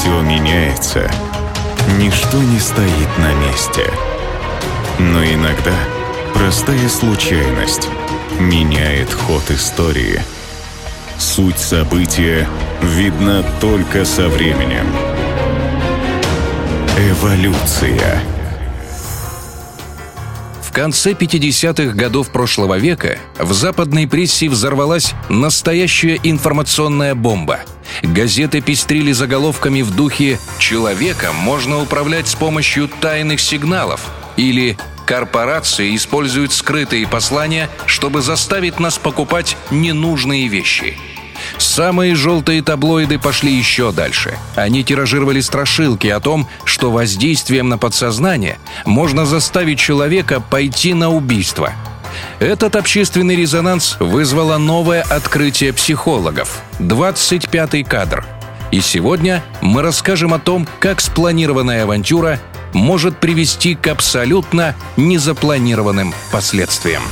Все меняется. Ничто не стоит на месте. Но иногда простая случайность меняет ход истории. Суть события видна только со временем. Эволюция. В конце 50-х годов прошлого века в западной прессе взорвалась настоящая информационная бомба. Газеты пестрили заголовками в духе «Человеком можно управлять с помощью тайных сигналов» или «Корпорации используют скрытые послания, чтобы заставить нас покупать ненужные вещи». Самые желтые таблоиды пошли еще дальше. Они тиражировали страшилки о том, что воздействием на подсознание можно заставить человека пойти на убийство. Этот общественный резонанс вызвало новое открытие психологов – 25-й кадр. И сегодня мы расскажем о том, как спланированная авантюра может привести к абсолютно незапланированным последствиям.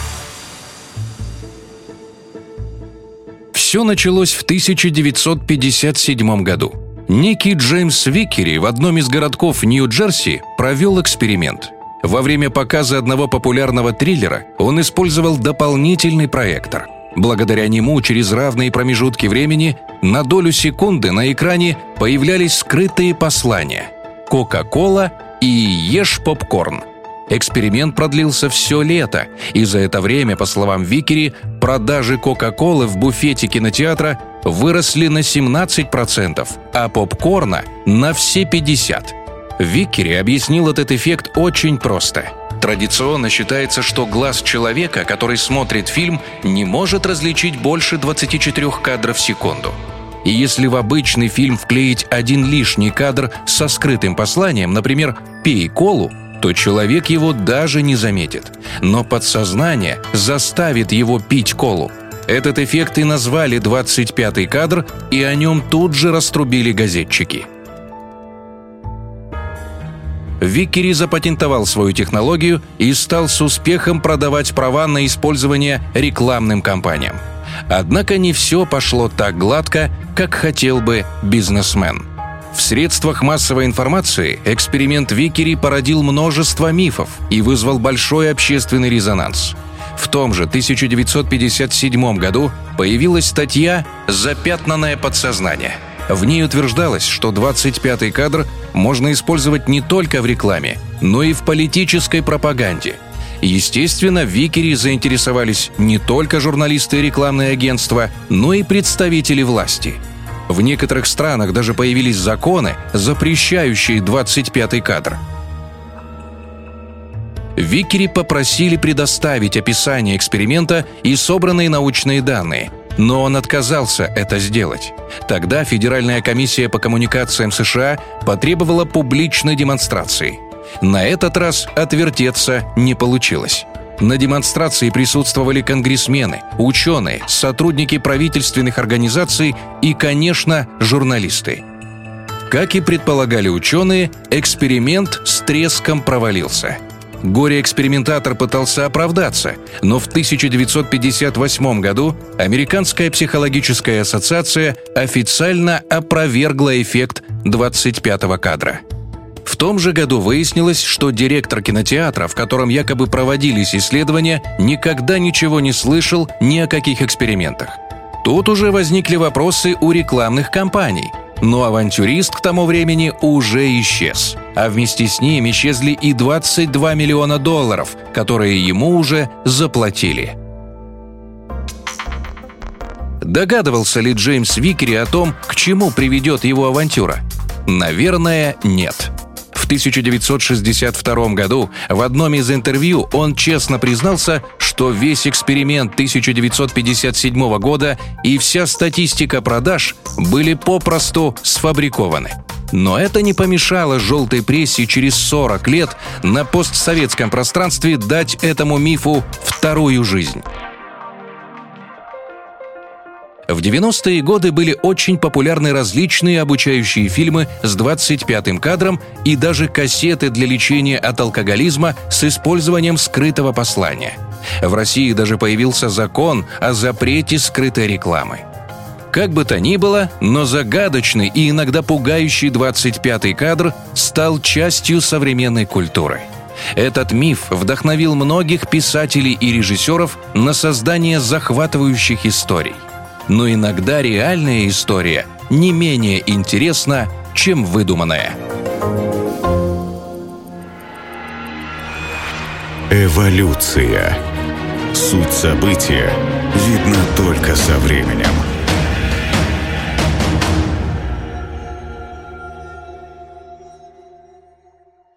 Все началось в 1957 году. Некий Джеймс Викери в одном из городков Нью-Джерси провел эксперимент. Во время показа одного популярного триллера он использовал дополнительный проектор. Благодаря нему через равные промежутки времени на долю секунды на экране появлялись скрытые послания «Кока-кола» и «Ешь попкорн». Эксперимент продлился все лето, и за это время, по словам Викери, продажи Кока-Колы в буфете кинотеатра выросли на 17%, а попкорна – на все 50%. Викери объяснил этот эффект очень просто. Традиционно считается, что глаз человека, который смотрит фильм, не может различить больше 24 кадров в секунду. И если в обычный фильм вклеить один лишний кадр со скрытым посланием, например, «пей колу», то человек его даже не заметит. Но подсознание заставит его пить колу. Этот эффект и назвали 25-й кадр, и о нем тут же раструбили газетчики. Виккери запатентовал свою технологию и стал с успехом продавать права на использование рекламным кампаниям. Однако не все пошло так гладко, как хотел бы бизнесмен – в средствах массовой информации эксперимент Викери породил множество мифов и вызвал большой общественный резонанс. В том же 1957 году появилась статья «Запятнанное подсознание». В ней утверждалось, что 25-й кадр можно использовать не только в рекламе, но и в политической пропаганде. Естественно, в Викере заинтересовались не только журналисты и рекламные агентства, но и представители власти – в некоторых странах даже появились законы, запрещающие 25-й кадр. Викери попросили предоставить описание эксперимента и собранные научные данные, но он отказался это сделать. Тогда Федеральная комиссия по коммуникациям США потребовала публичной демонстрации. На этот раз отвертеться не получилось. На демонстрации присутствовали конгрессмены, ученые, сотрудники правительственных организаций и, конечно, журналисты. Как и предполагали ученые, эксперимент с треском провалился. Горе-экспериментатор пытался оправдаться, но в 1958 году Американская психологическая ассоциация официально опровергла эффект 25-го кадра – в том же году выяснилось, что директор кинотеатра, в котором якобы проводились исследования, никогда ничего не слышал ни о каких экспериментах. Тут уже возникли вопросы у рекламных кампаний. Но авантюрист к тому времени уже исчез. А вместе с ним исчезли и 22 миллиона долларов, которые ему уже заплатили. Догадывался ли Джеймс Викери о том, к чему приведет его авантюра? Наверное, нет. 1962 году в одном из интервью он честно признался, что весь эксперимент 1957 года и вся статистика продаж были попросту сфабрикованы. Но это не помешало желтой прессе через 40 лет на постсоветском пространстве дать этому мифу вторую жизнь. В 90-е годы были очень популярны различные обучающие фильмы с 25-м кадром и даже кассеты для лечения от алкоголизма с использованием скрытого послания. В России даже появился закон о запрете скрытой рекламы. Как бы то ни было, но загадочный и иногда пугающий 25-й кадр стал частью современной культуры. Этот миф вдохновил многих писателей и режиссеров на создание захватывающих историй. Но иногда реальная история не менее интересна, чем выдуманная. Эволюция. Суть события видна только со временем.